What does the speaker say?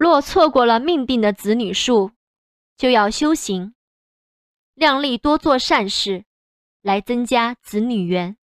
若错过了命定的子女数就要修行量力多做善事来增加子女缘。